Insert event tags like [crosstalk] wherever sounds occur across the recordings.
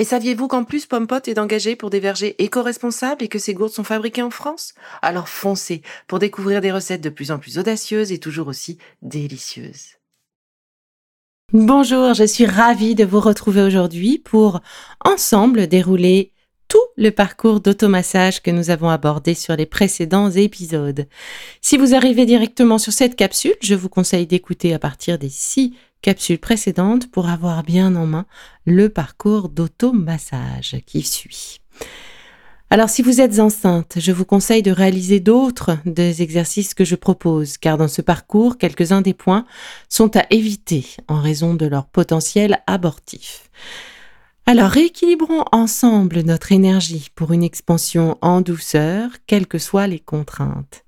Et saviez-vous qu'en plus Pompot est engagé pour des vergers éco-responsables et que ces gourdes sont fabriquées en France? Alors foncez pour découvrir des recettes de plus en plus audacieuses et toujours aussi délicieuses. Bonjour, je suis ravie de vous retrouver aujourd'hui pour ensemble dérouler tout le parcours d'automassage que nous avons abordé sur les précédents épisodes. Si vous arrivez directement sur cette capsule, je vous conseille d'écouter à partir des six capsule précédente pour avoir bien en main le parcours d'automassage qui suit. Alors si vous êtes enceinte, je vous conseille de réaliser d'autres des exercices que je propose, car dans ce parcours, quelques-uns des points sont à éviter en raison de leur potentiel abortif. Alors rééquilibrons ensemble notre énergie pour une expansion en douceur, quelles que soient les contraintes.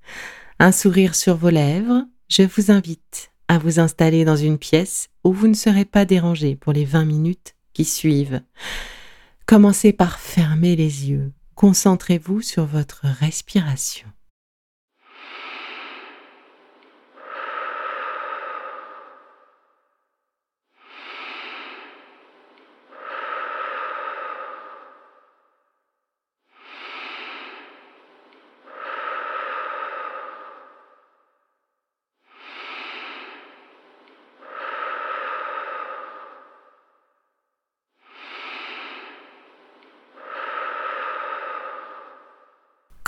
Un sourire sur vos lèvres, je vous invite à vous installer dans une pièce où vous ne serez pas dérangé pour les 20 minutes qui suivent. Commencez par fermer les yeux. Concentrez-vous sur votre respiration.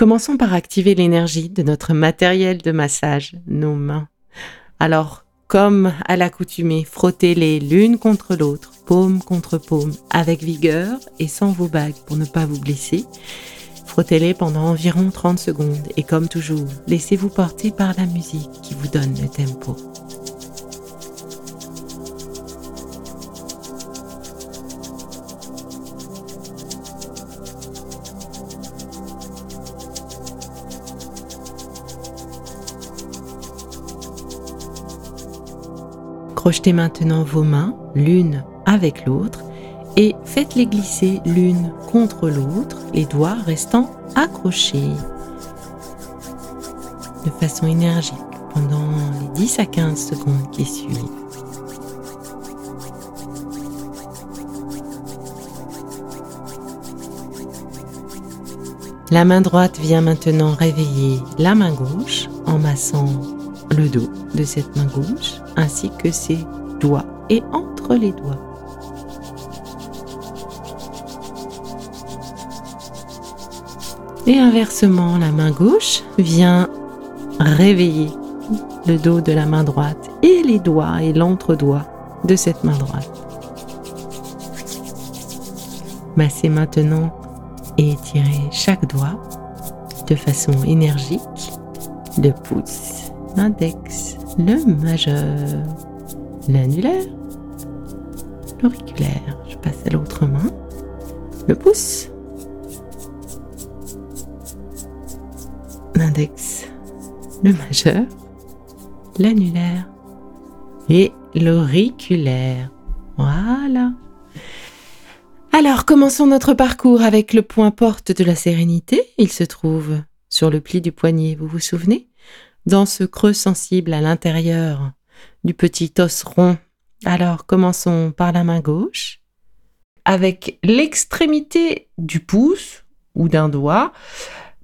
Commençons par activer l'énergie de notre matériel de massage, nos mains. Alors, comme à l'accoutumée, frottez-les l'une contre l'autre, paume contre paume, avec vigueur et sans vos bagues pour ne pas vous blesser. Frottez-les pendant environ 30 secondes et comme toujours, laissez-vous porter par la musique qui vous donne le tempo. Projetez maintenant vos mains l'une avec l'autre et faites-les glisser l'une contre l'autre, les doigts restant accrochés de façon énergique pendant les 10 à 15 secondes qui suivent. La main droite vient maintenant réveiller la main gauche en massant le dos de cette main gauche ainsi que ses doigts et entre les doigts. Et inversement, la main gauche vient réveiller le dos de la main droite et les doigts et l'entre-doigt de cette main droite. Massez maintenant et étirez chaque doigt de façon énergique, le pouce, l'index, le majeur, l'annulaire, l'auriculaire. Je passe à l'autre main, le pouce, l'index, le majeur, l'annulaire et l'auriculaire. Voilà. Alors, commençons notre parcours avec le point porte de la sérénité. Il se trouve sur le pli du poignet, vous vous souvenez? Dans ce creux sensible à l'intérieur du petit os rond. Alors commençons par la main gauche, avec l'extrémité du pouce ou d'un doigt,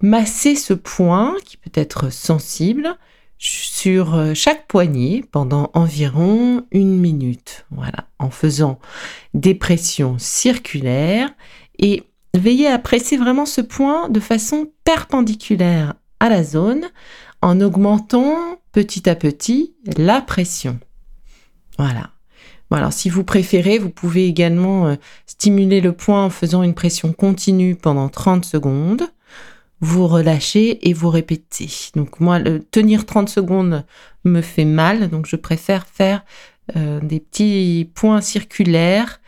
masser ce point qui peut être sensible sur euh, chaque poignet pendant environ une minute. Voilà, en faisant des pressions circulaires et veillez à presser vraiment ce point de façon perpendiculaire à la zone en augmentant petit à petit la pression. Voilà. Si vous préférez, vous pouvez également euh, stimuler le point en faisant une pression continue pendant 30 secondes. Vous relâchez et vous répétez. Donc moi, tenir 30 secondes me fait mal, donc je préfère faire euh, des petits points circulaires,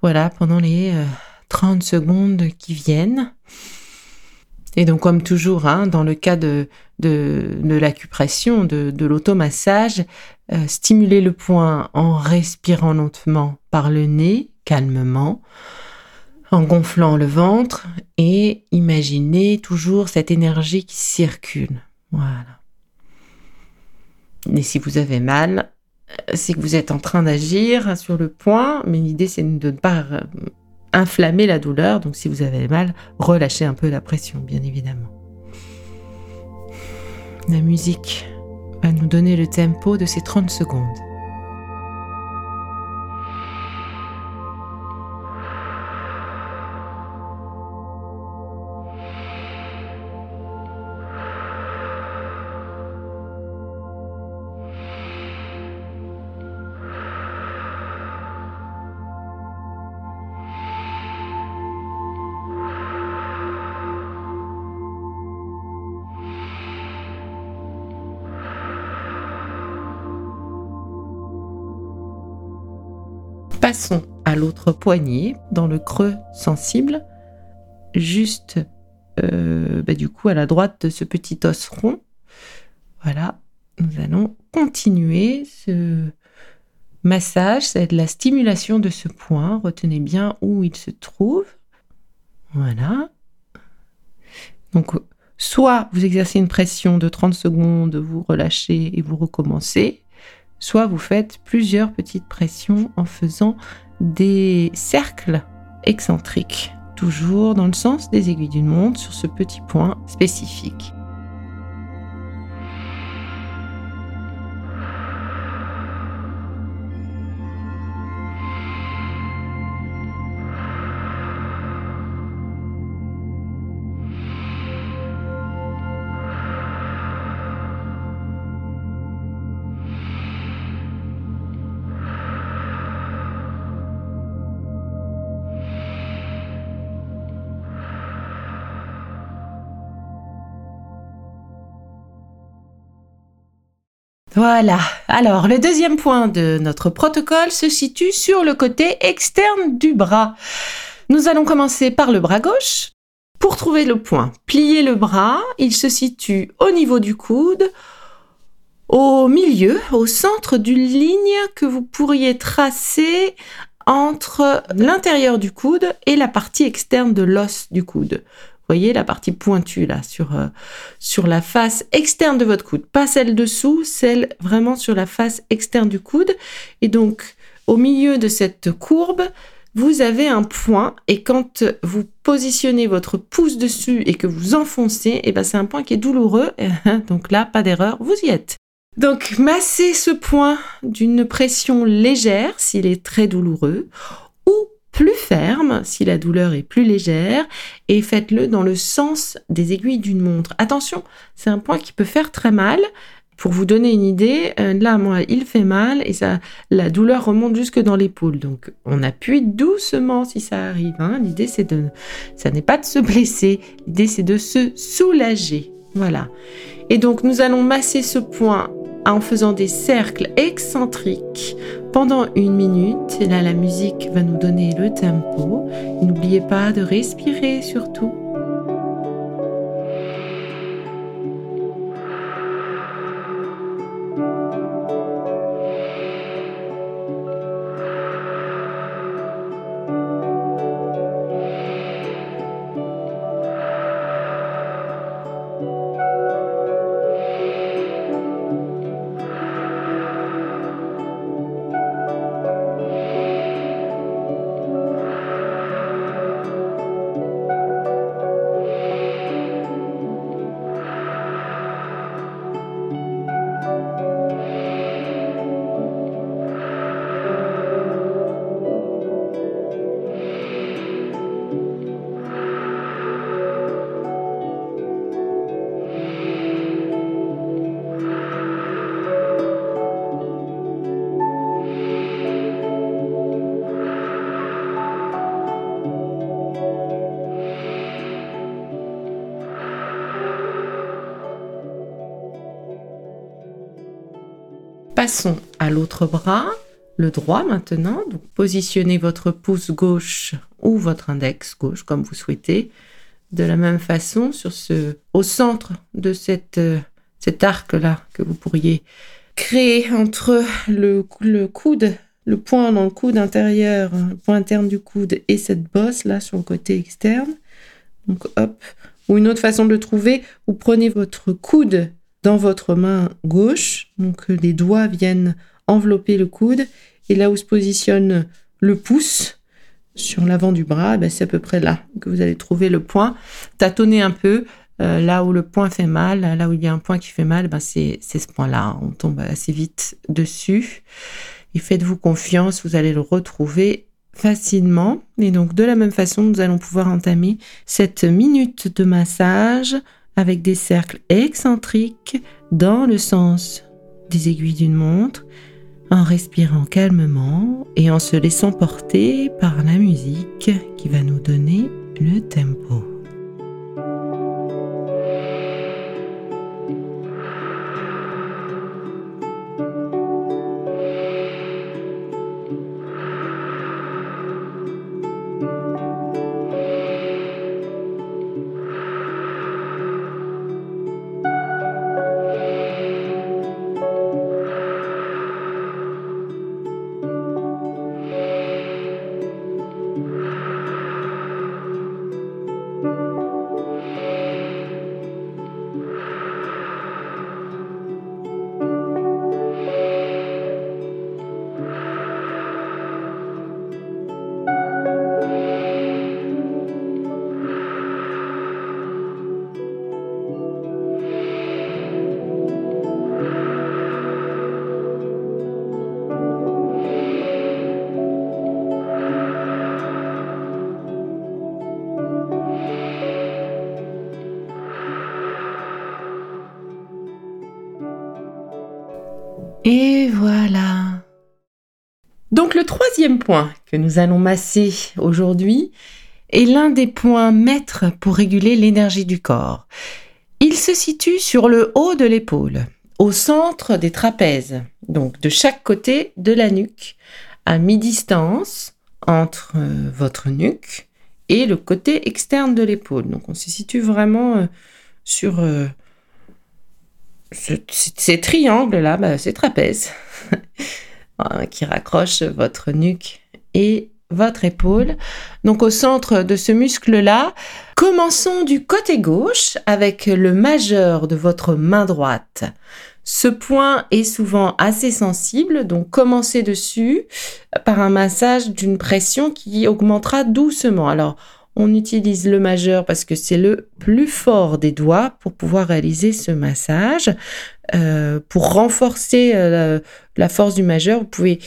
voilà, pendant les 30 euh, secondes qui viennent. Et donc, comme toujours, hein, dans le cas de, de, l'acupression, de, l'automassage, euh, stimuler le point en respirant lentement par le nez, calmement, en gonflant le ventre et imaginez toujours cette énergie qui circule. Voilà. Et si vous avez mal, c'est que vous êtes en train d'agir sur le point, mais l'idée c'est de ne pas euh, inflammer la douleur. Donc si vous avez mal, relâchez un peu la pression, bien évidemment. La musique va nous donner le tempo de ces 30 secondes. À l'autre poignet, dans le creux sensible, juste euh, bah, du coup à la droite de ce petit os rond. Voilà, nous allons continuer ce massage, c'est de la stimulation de ce point. Retenez bien où il se trouve. Voilà. Donc, soit vous exercez une pression de 30 secondes, vous relâchez et vous recommencez, soit vous faites plusieurs petites pressions en faisant des cercles excentriques, toujours dans le sens des aiguilles d'une montre sur ce petit point spécifique. Voilà. Alors, le deuxième point de notre protocole se situe sur le côté externe du bras. Nous allons commencer par le bras gauche. Pour trouver le point, pliez le bras. Il se situe au niveau du coude, au milieu, au centre d'une ligne que vous pourriez tracer entre l'intérieur du coude et la partie externe de l'os du coude voyez la partie pointue là sur, euh, sur la face externe de votre coude, pas celle dessous, celle vraiment sur la face externe du coude. Et donc au milieu de cette courbe, vous avez un point et quand vous positionnez votre pouce dessus et que vous enfoncez, et eh ben c'est un point qui est douloureux. [laughs] Donc là, pas d'erreur, vous y êtes. Donc massez ce point d'une pression légère s'il est très douloureux ou plus ferme si la douleur est plus légère et faites-le dans le sens des aiguilles d'une montre. Attention, c'est un point qui peut faire très mal. Pour vous donner une idée, euh, là, moi, il fait mal et ça, la douleur remonte jusque dans l'épaule. Donc, on appuie doucement si ça arrive. Hein. L'idée, c'est de, ça n'est pas de se blesser. L'idée, c'est de se soulager. Voilà. Et donc, nous allons masser ce point en faisant des cercles excentriques pendant une minute. Là, la musique va nous donner le tempo. N'oubliez pas de respirer surtout. À l'autre bras, le droit maintenant. Positionnez votre pouce gauche ou votre index gauche, comme vous souhaitez, de la même façon sur ce, au centre de cette, euh, cet arc-là que vous pourriez créer entre le, le coude, le point dans le coude intérieur, le point interne du coude et cette bosse là sur le côté externe. Donc hop. Ou une autre façon de le trouver, vous prenez votre coude dans votre main gauche, donc les doigts viennent envelopper le coude, et là où se positionne le pouce sur l'avant du bras, ben c'est à peu près là que vous allez trouver le point. Tâtonnez un peu, euh, là où le point fait mal, là où il y a un point qui fait mal, ben c'est ce point-là. On tombe assez vite dessus. Et faites-vous confiance, vous allez le retrouver facilement. Et donc de la même façon, nous allons pouvoir entamer cette minute de massage avec des cercles excentriques dans le sens des aiguilles d'une montre, en respirant calmement et en se laissant porter par la musique qui va nous donner le tempo. Point que nous allons masser aujourd'hui est l'un des points maîtres pour réguler l'énergie du corps. Il se situe sur le haut de l'épaule, au centre des trapèzes, donc de chaque côté de la nuque, à mi-distance entre euh, votre nuque et le côté externe de l'épaule. Donc on se situe vraiment euh, sur euh, ces triangles-là, bah, ces trapèzes [laughs] hein, qui raccrochent votre nuque et votre épaule. Donc au centre de ce muscle-là, commençons du côté gauche avec le majeur de votre main droite. Ce point est souvent assez sensible, donc commencez dessus par un massage d'une pression qui augmentera doucement. Alors, on utilise le majeur parce que c'est le plus fort des doigts pour pouvoir réaliser ce massage. Euh, pour renforcer euh, la, force du majeur, vous pouvez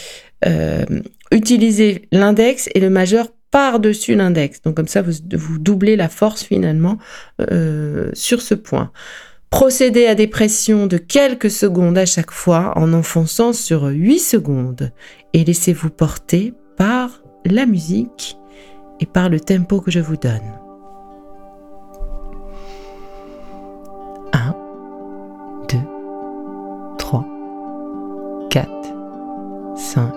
euh, utiliser l'index et le majeur par-dessus l'index. Donc comme ça, vous, vous, doublez la force finalement sur ce point. Procédez à des pressions de quelques secondes à chaque fois en enfonçant sur 8 secondes et laissez-vous porter par la musique et par le tempo que je vous donne. 1, 2, 3, 4, 5,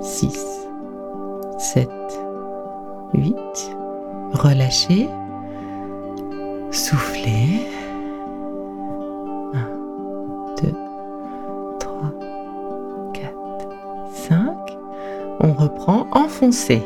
6, 7, 8. Relâchez. Soufflez. 1, 2, 3, 4, 5. On reprend. Enfoncez.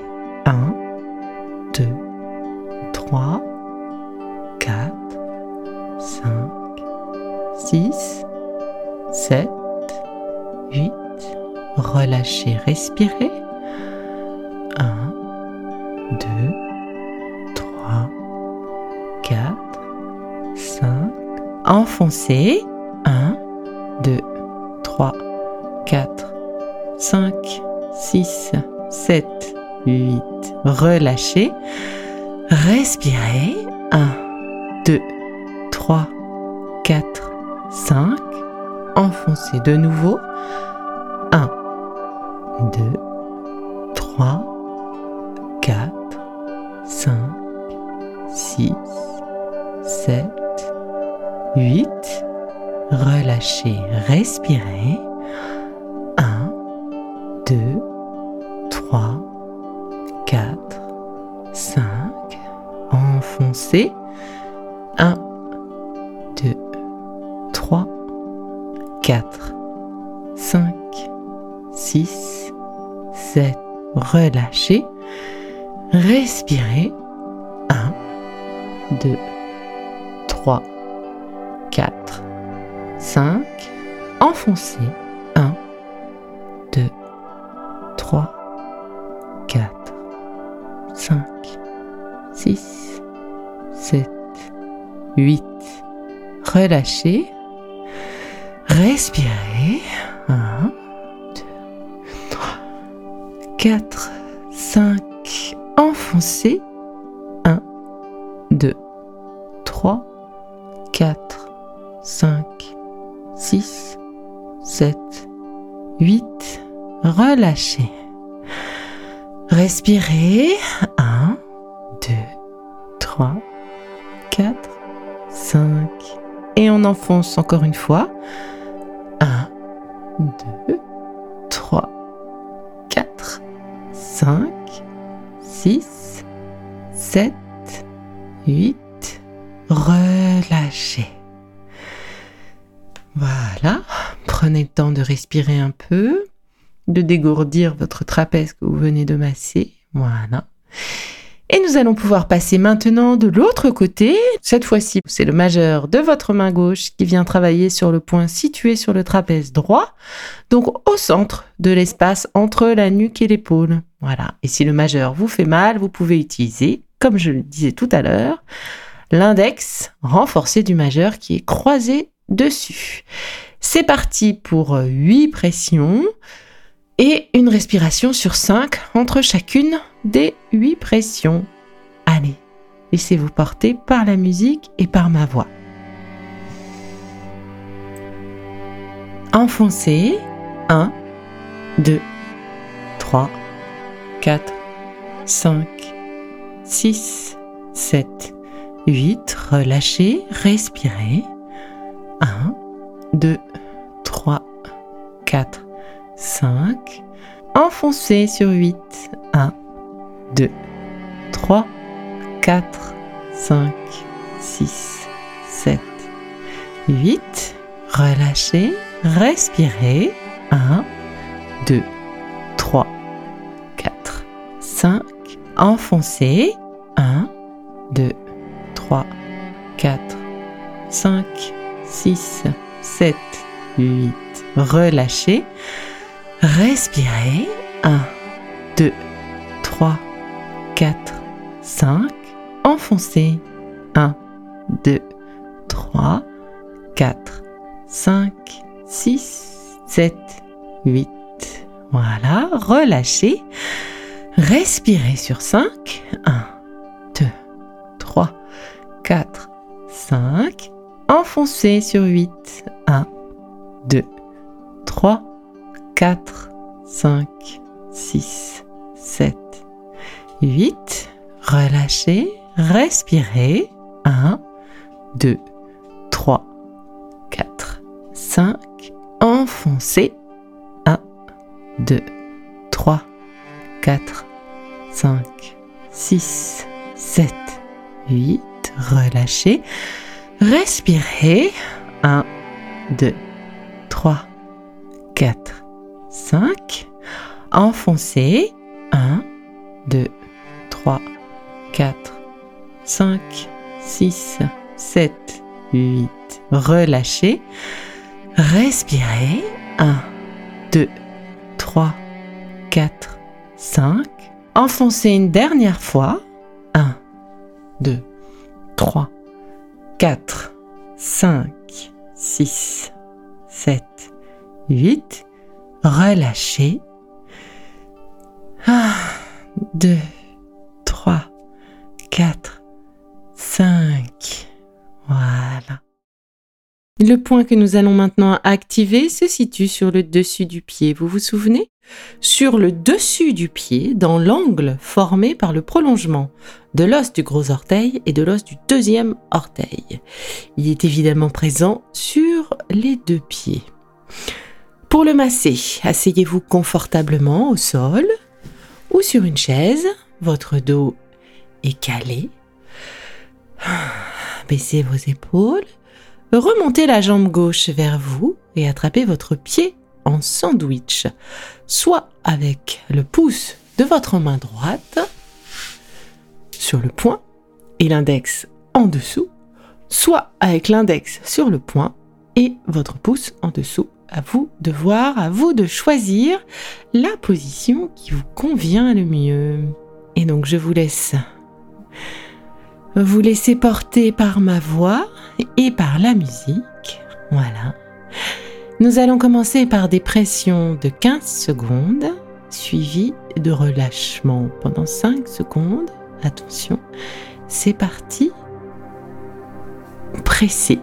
Relâchez. Respirez. 1, 2, 3, 4, 5. Enfoncez de nouveau. 1, 2, 3, 4, 5, 6, 7, 8. Relâchez, respirez. 2, 3, 7. Relâchez. Respirez. 1, 2, 3, 4, 5. Enfoncez. 1, 2, 3, 4, 5, 6, 7, 8. Relâchez. Respirez. 4, 5. Enfoncez. 1, 2, 3, 4, 5, 6, 7, 8. Relâchez. Respirez. 1, 2, 3, 4, 5. Et on enfonce encore une fois. 1, 2, 5, 6, 7, 8. Relâchez. Voilà. Prenez le temps de respirer un peu, de dégourdir votre trapèze que vous venez de masser. Voilà. Et nous allons pouvoir passer maintenant de l'autre côté. Cette fois-ci, c'est le majeur de votre main gauche qui vient travailler sur le point situé sur le trapèze droit, donc au centre de l'espace entre la nuque et l'épaule. Voilà. Et si le majeur vous fait mal, vous pouvez utiliser, comme je le disais tout à l'heure, l'index renforcé du majeur qui est croisé dessus. C'est parti pour 8 pressions et une respiration sur 5 entre chacune des 8 pressions. Allez, laissez-vous porter par la musique et par ma voix. Enfoncez 1, 2, 3, 4, 5, 6, 7, 8. Relâchez, respirez. 1, 2, 3, 4, 5. Enfoncez sur 8. 1, 2, 3, 4, 5, 6, 7, 8. Relâchez, respirez. 1, 2, 3, 4, 5. Enfoncez. 1, 2, 3, 4, 5, 6, 7, 8. Relâchez. Respirez. 1, 2, 3, 4, 5. Enfoncez. 1, 2, 3, 4, 5, 6, 7, 8. Voilà. Relâchez. Respirez sur 5. 1, 2, 3, 4, 5. Enfoncez sur 8. 1, 2, 3, 4, 5, 6, 7, 8. Relâchez, respirez. 1, 2, 3, 4, 5. Enfoncez. 1, 2, 3, 4, 5, 6, 7, 8. Relâchez. Respirez. 1, 2, 3, 4, 5. Enfoncez. 1, 2, 3, 4, 5, 6, 7, 8. Relâchez. Respirez. 1, 2, 3, 4, 5. Enfoncez une dernière fois. 1, 2, 3, 4, 5, 6, 7, 8. Relâchez. 1, 2, 3, 4, Le point que nous allons maintenant activer se situe sur le dessus du pied. Vous vous souvenez? Sur le dessus du pied, dans l'angle formé par le prolongement de l'os du gros orteil et de l'os du deuxième orteil. Il est évidemment présent sur les deux pieds. Pour le masser, asseyez-vous confortablement au sol ou sur une chaise. Votre dos est calé. [sighs] Baissez vos épaules. Remontez la jambe gauche vers vous et attrapez votre pied en sandwich, soit avec le pouce de votre main droite sur le poing et l'index en dessous, soit avec l'index sur le poing et votre pouce en dessous. À vous de voir, à vous de choisir la position qui vous convient le mieux. Et donc je vous laisse vous laisser porter par ma voix et par la musique. Voilà. Nous allons commencer par des pressions de 15 secondes, suivies de relâchement pendant 5 secondes. Attention, c'est parti. Pressez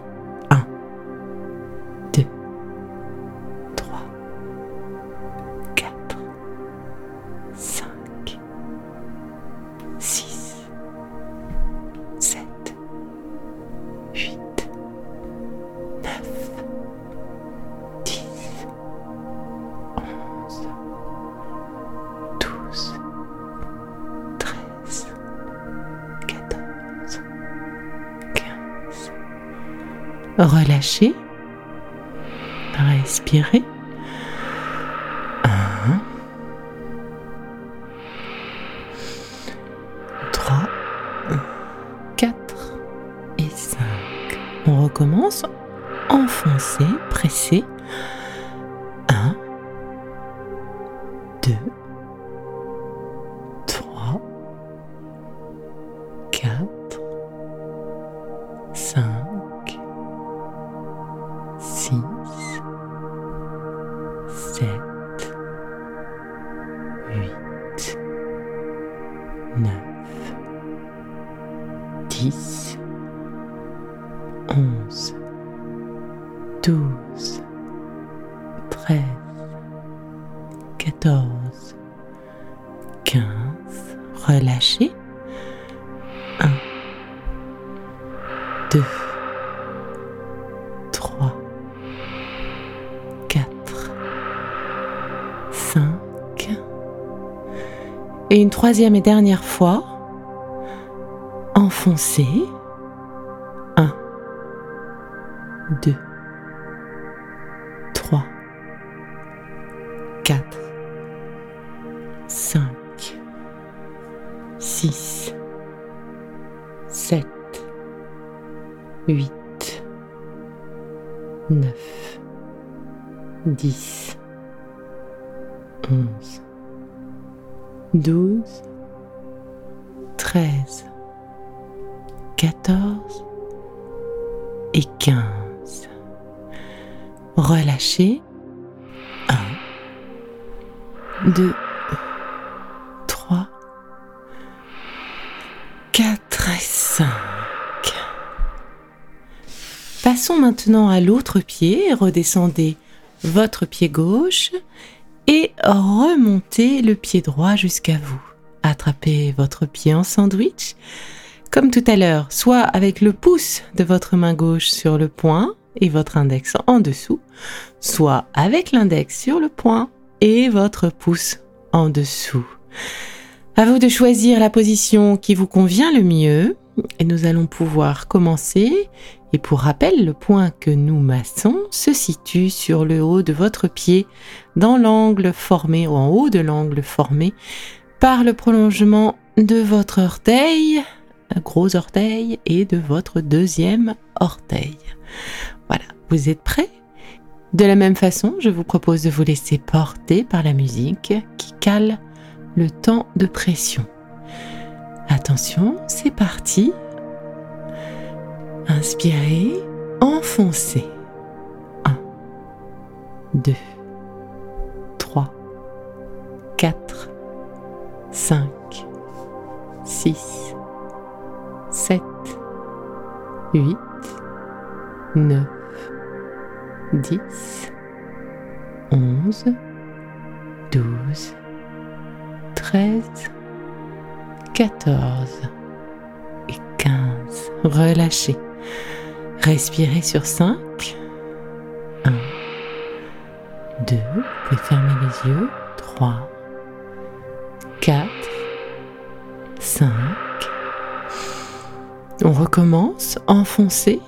12, et dernière fois, enfoncez. 2, 3, 4 et 5. Passons maintenant à l'autre pied. Redescendez votre pied gauche et remontez le pied droit jusqu'à vous. Attrapez votre pied en sandwich, comme tout à l'heure, soit avec le pouce de votre main gauche sur le poing et votre index en dessous, soit avec l'index sur le point et votre pouce en dessous. À vous de choisir la position qui vous convient le mieux et nous allons pouvoir commencer. Et pour rappel, le point que nous massons se situe sur le haut de votre pied, dans l'angle formé ou en haut de l'angle formé par le prolongement de votre orteil, gros orteil, et de votre deuxième orteil. Voilà, vous êtes prêts? De la même façon, je vous propose de vous laisser porter par la musique qui cale le temps de pression. Attention, c'est parti. Inspirez, enfoncez. 1, 2, 3, 4, 5, 6, 7, 8, 9, 10, 11, 12, 13, 14 et 15. Relâchez. Respirez sur 5. 1, 2, vous pouvez fermer les yeux, 3, 4, 5. On recommence, enfoncez, 1,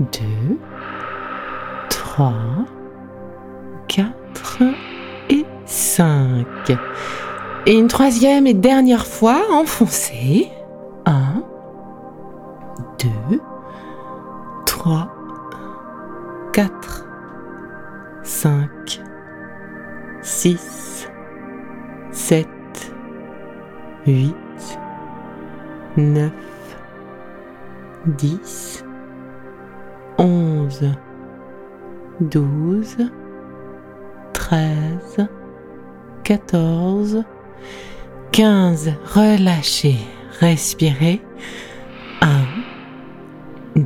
2, 3, 4 et 5. Et une troisième et dernière fois, enfoncez. 1, 2, 3, 4, 5, 6, 7, 8, 9, 10, 11, 12, 13, 14, 15. Relâchez, respirez. 1, 2,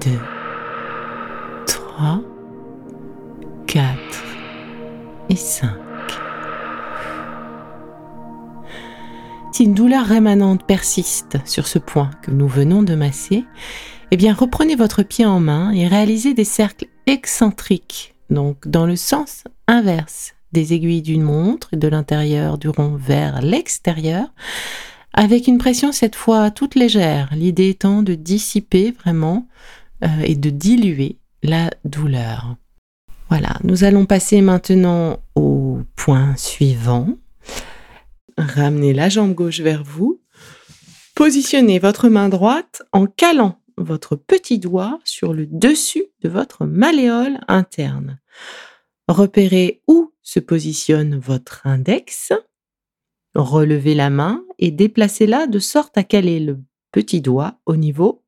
3, 4 et 5. Si une douleur rémanente persiste sur ce point que nous venons de masser, eh bien reprenez votre pied en main et réalisez des cercles excentriques, donc dans le sens inverse des aiguilles d'une montre de l'intérieur du rond vers l'extérieur, avec une pression cette fois toute légère, l'idée étant de dissiper vraiment euh, et de diluer la douleur. Voilà, nous allons passer maintenant au point suivant. Ramenez la jambe gauche vers vous. Positionnez votre main droite en calant votre petit doigt sur le dessus de votre malléole interne. Repérez où se positionne votre index. Relevez la main et déplacez-la de sorte à caler le petit doigt au niveau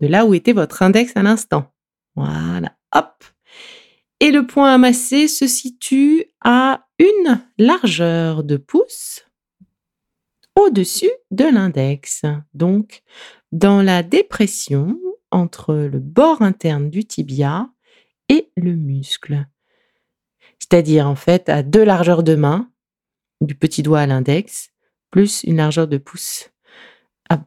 de là où était votre index à l'instant. Voilà, hop. Et le point à masser se situe à une largeur de pouce au-dessus de l'index. Donc, dans la dépression entre le bord interne du tibia et le muscle. C'est-à-dire, en fait, à deux largeurs de main, du petit doigt à l'index, plus une largeur de pouce,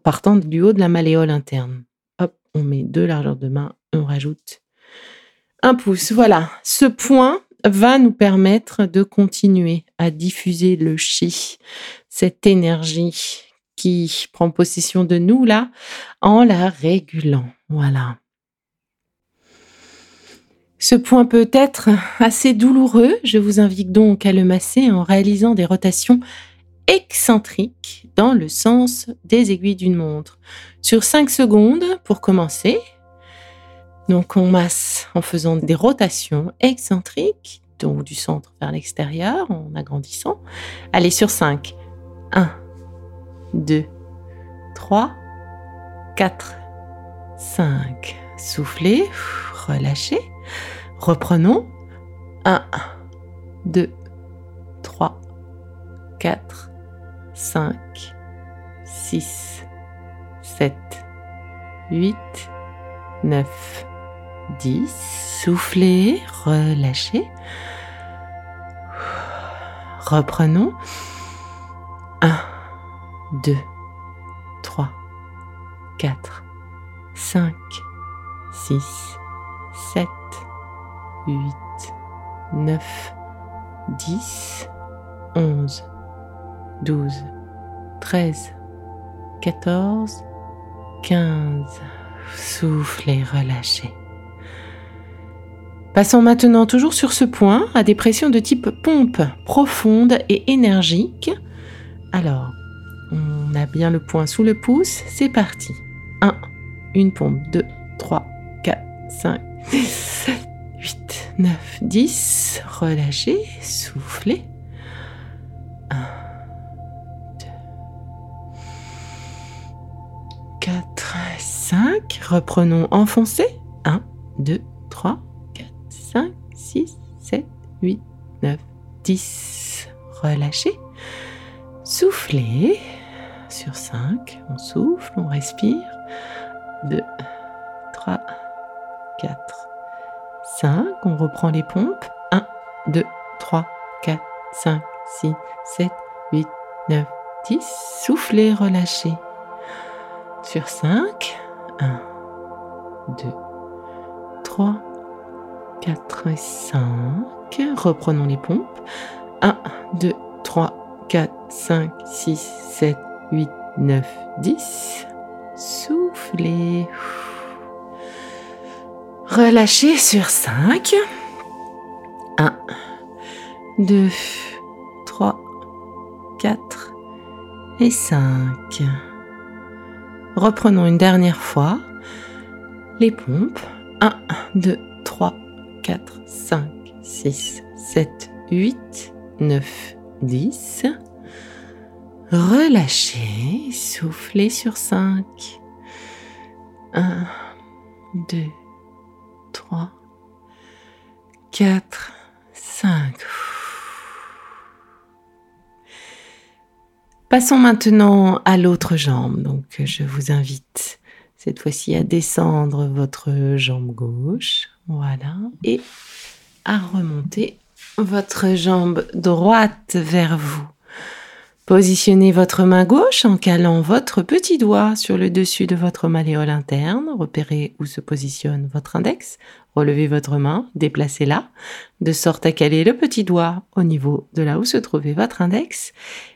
partant du haut de la malléole interne. Hop, on met deux largeurs de main, on rajoute un pouce. Voilà, ce point va nous permettre de continuer à diffuser le chi, cette énergie qui prend possession de nous là, en la régulant. Voilà. Ce point peut être assez douloureux. Je vous invite donc à le masser en réalisant des rotations excentriques dans le sens des aiguilles d'une montre. Sur 5 secondes pour commencer. Donc on masse en faisant des rotations excentriques, donc du centre vers l'extérieur, en agrandissant. Allez sur 5. 1, 2, 3, 4, 5. Soufflez, relâchez. Reprenons. 1, 2, 3, 4, 5, 6, 7, 8, 9, 10. Soufflez, relâchez. Reprenons. 1, 2, 3, 4, 5, 6, 7, 8, 9, 10, 11, 12, 13, 14, 15. Soufflez, relâchez. Passons maintenant toujours sur ce point à des pressions de type pompe profonde et énergique. Alors, on a bien le point sous le pouce, c'est parti. 1, une pompe, 2, 3, 4, 5, 6, 8, 9, 10. Relâchez, soufflez. 1, 2, 4, 5. Reprenons, enfoncez. 1, 2, 3, 4, 5. 6, 7, 8, 9, 10. Relâchez. Soufflez. Sur 5, on souffle, on respire. 2, 3, 4, 5. On reprend les pompes. 1, 2, 3, 4, 5, 6, 7, 8, 9, 10. Soufflez, relâchez. Sur 5. 1, 2, 3, 4 et 5. Reprenons les pompes. 1, 2, 3, 4, 5, 6, 7, 8, 9, 10. Soufflez. Relâchez sur 5. 1, 2, 3, 4 et 5. Reprenons une dernière fois les pompes. 1, 2, 3, 4, 5, 6, 7, 8, 9, 10. Relâchez, soufflez sur 5. 1, 2, 3, 4, 5. Passons maintenant à l'autre jambe. Donc, je vous invite cette fois-ci à descendre votre jambe gauche. Voilà. Et à remonter votre jambe droite vers vous. Positionnez votre main gauche en calant votre petit doigt sur le dessus de votre malléole interne. Repérez où se positionne votre index. Relevez votre main, déplacez-la, de sorte à caler le petit doigt au niveau de là où se trouvait votre index.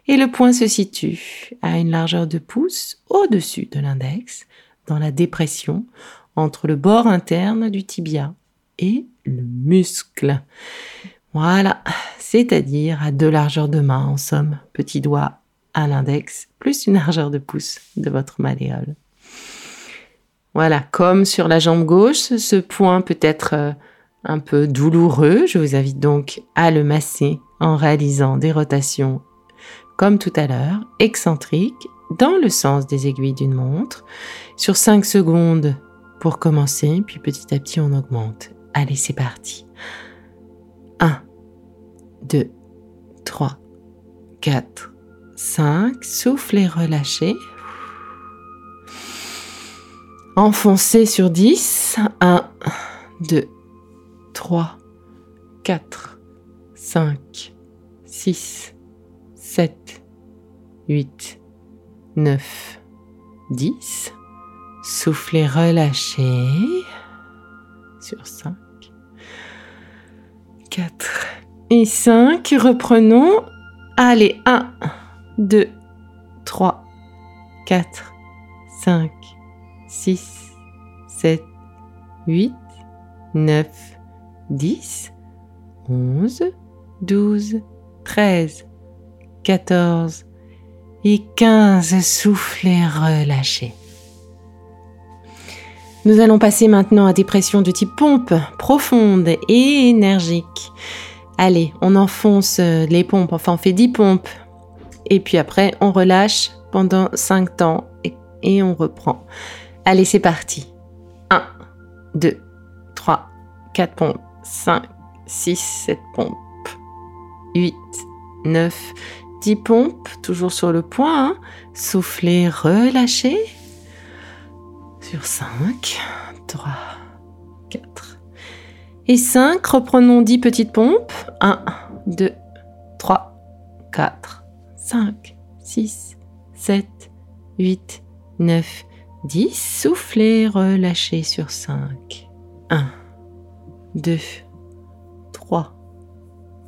Et le point se situe à une largeur de pouce au-dessus de l'index, dans la dépression entre le bord interne du tibia et le muscle. Voilà, c'est-à-dire à deux largeurs de main en somme, petit doigt à l'index, plus une largeur de pouce de votre malléole. Voilà, comme sur la jambe gauche, ce point peut être euh, un peu douloureux. Je vous invite donc à le masser en réalisant des rotations comme tout à l'heure, excentriques dans le sens des aiguilles d'une montre. Sur 5 secondes pour commencer, puis petit à petit on augmente. Allez, c'est parti. 1, 2, 3, 4, 5. Soufflez, relâchez. Enfoncez sur 10. 1, 2, 3, 4, 5, 6, 7, 8, 9, 10. Soufflez, relâchez. Sur 5, 4 et 5. Reprenons. Allez, 1, 2, 3, 4, 5, 6, 7, 8, 9, 10, 11, 12, 13, 14 et 15. Soufflez, relâchez. Nous allons passer maintenant à des pressions de type pompe, profonde et énergique. Allez, on enfonce les pompes, enfin on fait 10 pompes. Et puis après, on relâche pendant 5 temps et, on reprend. Allez, c'est parti. 1, 2, 3, 4 pompes, 5, 6, 7 pompes, 8, 9, 10 pompes, toujours sur le point. Hein. Soufflez, relâchez. Sur 5, 3, 4 et 5. Reprenons 10 petites pompes. 1, 2, 3, 4, 5, 6, 7, 8, 9, 10. Soufflez, relâchez sur 5. 1, 2, 3,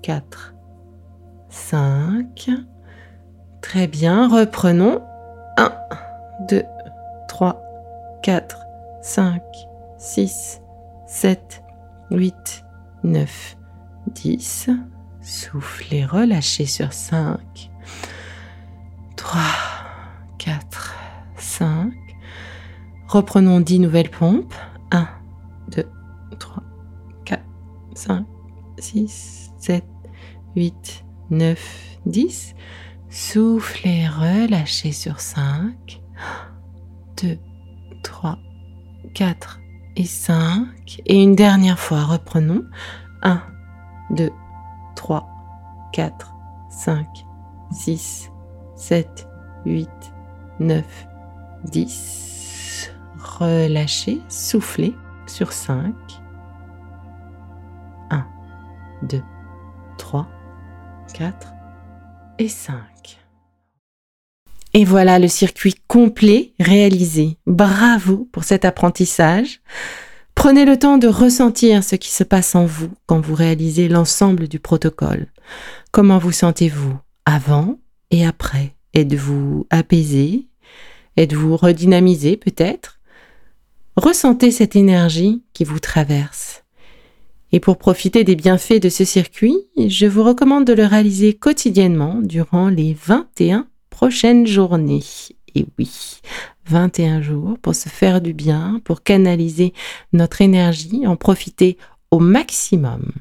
4, 5. Très bien, reprenons. 1, 2, 3, 4, 5, 6, 7, 8, 9, 10. Soufflez, relâchez sur 5, 3, 4, 5. Reprenons 10 nouvelles pompes. 1, 2, 3, 4, 5, 6, 7, 8, 9, 10. Soufflez, relâchez sur 5, 2, 3, 4 et 5. Et une dernière fois, reprenons. 1, 2, 3, 4, 5, 6, 7, 8, 9, 10. Relâchez, soufflez sur 5. 1, 2, 3, 4 et 5. Et voilà le circuit complet réalisé. Bravo pour cet apprentissage. Prenez le temps de ressentir ce qui se passe en vous quand vous réalisez l'ensemble du protocole. Comment vous sentez-vous avant et après? Êtes-vous apaisé? Êtes-vous redynamisé peut-être? Ressentez cette énergie qui vous traverse. Et pour profiter des bienfaits de ce circuit, je vous recommande de le réaliser quotidiennement durant les 21 prochaines journées. Et oui, 21 jours pour se faire du bien, pour canaliser notre énergie, en profiter au maximum.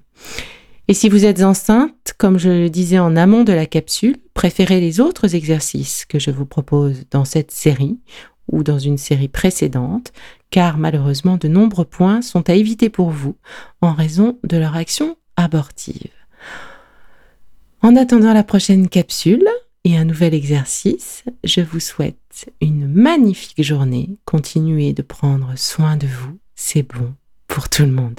Et si vous êtes enceinte, comme je le disais en amont de la capsule, préférez les autres exercices que je vous propose dans cette série ou dans une série précédente, car malheureusement de nombreux points sont à éviter pour vous en raison de leur action abortive. En attendant la prochaine capsule et un nouvel exercice, je vous souhaite une magnifique journée. Continuez de prendre soin de vous, c'est bon pour tout le monde.